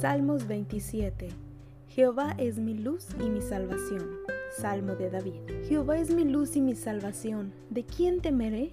Salmos 27. Jehová es mi luz y mi salvación. Salmo de David. Jehová es mi luz y mi salvación. ¿De quién temeré?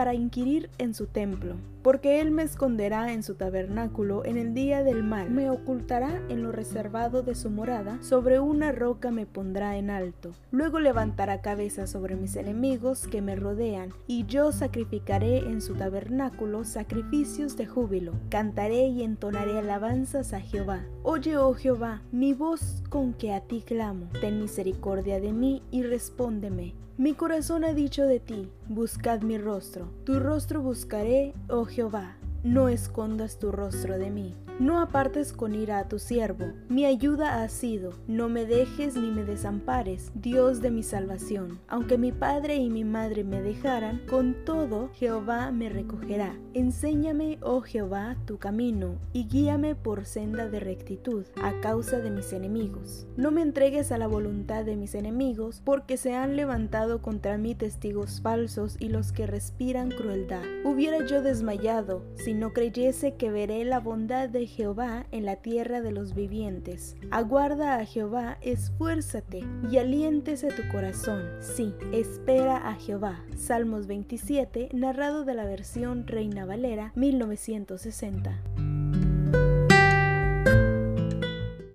inquirir en su templo porque Él me esconderá en su tabernáculo en el día del mal, me ocultará en lo reservado de su morada, sobre una roca me pondrá en alto. Luego levantará cabeza sobre mis enemigos que me rodean, y yo sacrificaré en su tabernáculo sacrificios de júbilo. Cantaré y entonaré alabanzas a Jehová. Oye, oh Jehová, mi voz con que a ti clamo. Ten misericordia de mí y respóndeme. Mi corazón ha dicho de ti, buscad mi rostro. Tu rostro buscaré, oh Jehová, no escondas tu rostro de mí. No apartes con ira a tu siervo, mi ayuda ha sido, no me dejes ni me desampares, Dios de mi salvación. Aunque mi padre y mi madre me dejaran, con todo Jehová me recogerá. Enséñame, oh Jehová, tu camino, y guíame por senda de rectitud, a causa de mis enemigos. No me entregues a la voluntad de mis enemigos, porque se han levantado contra mí testigos falsos y los que respiran crueldad. Hubiera yo desmayado, no creyese que veré la bondad de Jehová en la tierra de los vivientes. Aguarda a Jehová, esfuérzate y aliéntese tu corazón. Sí, espera a Jehová. Salmos 27, narrado de la versión Reina Valera 1960.